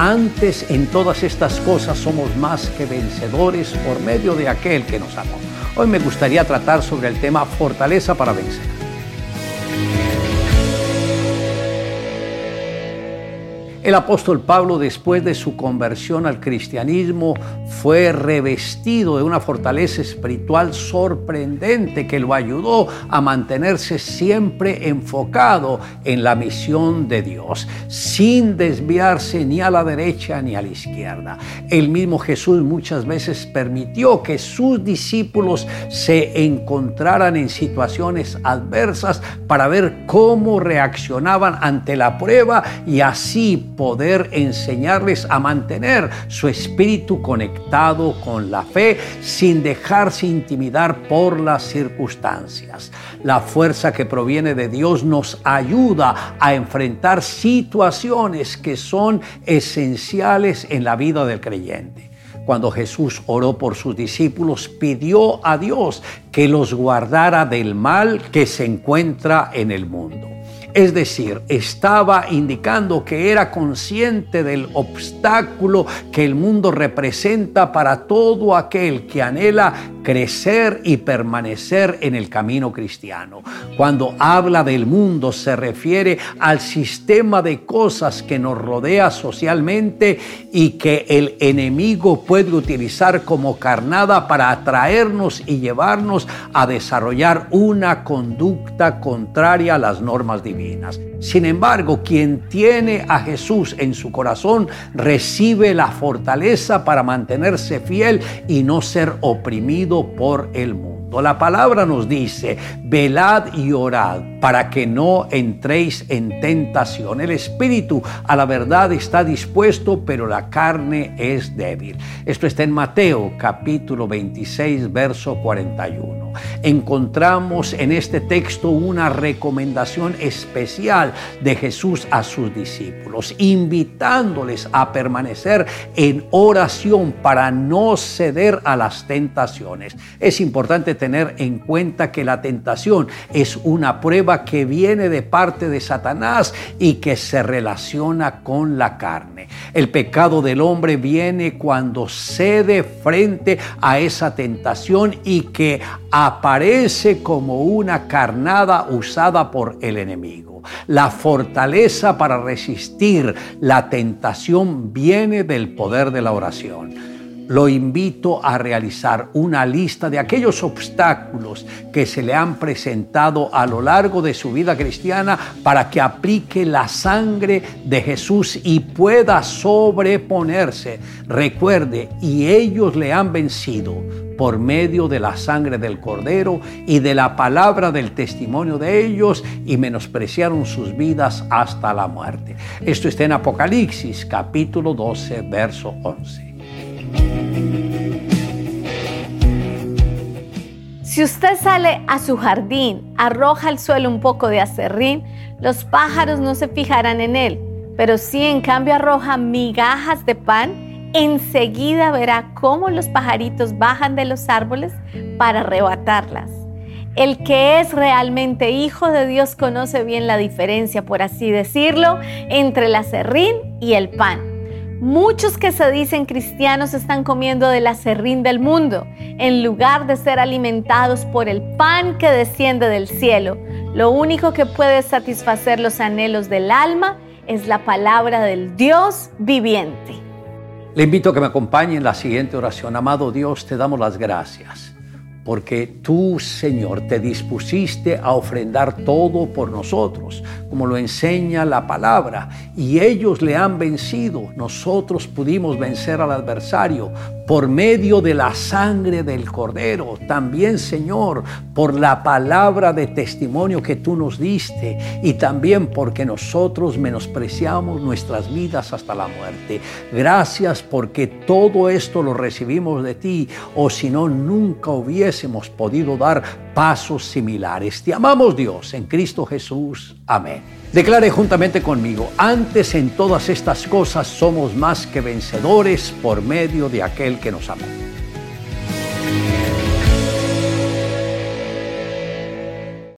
Antes en todas estas cosas somos más que vencedores por medio de aquel que nos amó. Hoy me gustaría tratar sobre el tema fortaleza para vencer. El apóstol Pablo, después de su conversión al cristianismo, fue revestido de una fortaleza espiritual sorprendente que lo ayudó a mantenerse siempre enfocado en la misión de Dios, sin desviarse ni a la derecha ni a la izquierda. El mismo Jesús muchas veces permitió que sus discípulos se encontraran en situaciones adversas para ver cómo reaccionaban ante la prueba y así poder enseñarles a mantener su espíritu conectado con la fe sin dejarse intimidar por las circunstancias. La fuerza que proviene de Dios nos ayuda a enfrentar situaciones que son esenciales en la vida del creyente cuando Jesús oró por sus discípulos, pidió a Dios que los guardara del mal que se encuentra en el mundo. Es decir, estaba indicando que era consciente del obstáculo que el mundo representa para todo aquel que anhela crecer y permanecer en el camino cristiano. Cuando habla del mundo se refiere al sistema de cosas que nos rodea socialmente y que el enemigo puede utilizar como carnada para atraernos y llevarnos a desarrollar una conducta contraria a las normas divinas. Sin embargo, quien tiene a Jesús en su corazón recibe la fortaleza para mantenerse fiel y no ser oprimido por el mundo. La palabra nos dice, velad y orad para que no entréis en tentación. El espíritu a la verdad está dispuesto, pero la carne es débil. Esto está en Mateo capítulo 26, verso 41. Encontramos en este texto una recomendación especial de Jesús a sus discípulos, invitándoles a permanecer en oración para no ceder a las tentaciones. Es importante tener en cuenta que la tentación es una prueba que viene de parte de Satanás y que se relaciona con la carne. El pecado del hombre viene cuando cede frente a esa tentación y que aparece como una carnada usada por el enemigo. La fortaleza para resistir la tentación viene del poder de la oración lo invito a realizar una lista de aquellos obstáculos que se le han presentado a lo largo de su vida cristiana para que aplique la sangre de Jesús y pueda sobreponerse. Recuerde, y ellos le han vencido por medio de la sangre del cordero y de la palabra del testimonio de ellos y menospreciaron sus vidas hasta la muerte. Esto está en Apocalipsis capítulo 12, verso 11. Si usted sale a su jardín, arroja al suelo un poco de acerrín, los pájaros no se fijarán en él, pero si en cambio arroja migajas de pan, enseguida verá cómo los pajaritos bajan de los árboles para arrebatarlas. El que es realmente hijo de Dios conoce bien la diferencia, por así decirlo, entre el acerrín y el pan. Muchos que se dicen cristianos están comiendo del acerrín del mundo en lugar de ser alimentados por el pan que desciende del cielo. Lo único que puede satisfacer los anhelos del alma es la palabra del Dios viviente. Le invito a que me acompañe en la siguiente oración. Amado Dios, te damos las gracias porque tú, Señor, te dispusiste a ofrendar todo por nosotros, como lo enseña la palabra, y ellos le han vencido. Nosotros pudimos vencer al adversario por medio de la sangre del Cordero, también, Señor, por la palabra de testimonio que tú nos diste, y también porque nosotros menospreciamos nuestras vidas hasta la muerte. Gracias porque todo esto lo recibimos de ti, o si no, nunca hubiese hemos podido dar pasos similares. Te amamos Dios en Cristo Jesús. Amén. Declare juntamente conmigo, antes en todas estas cosas somos más que vencedores por medio de aquel que nos amó.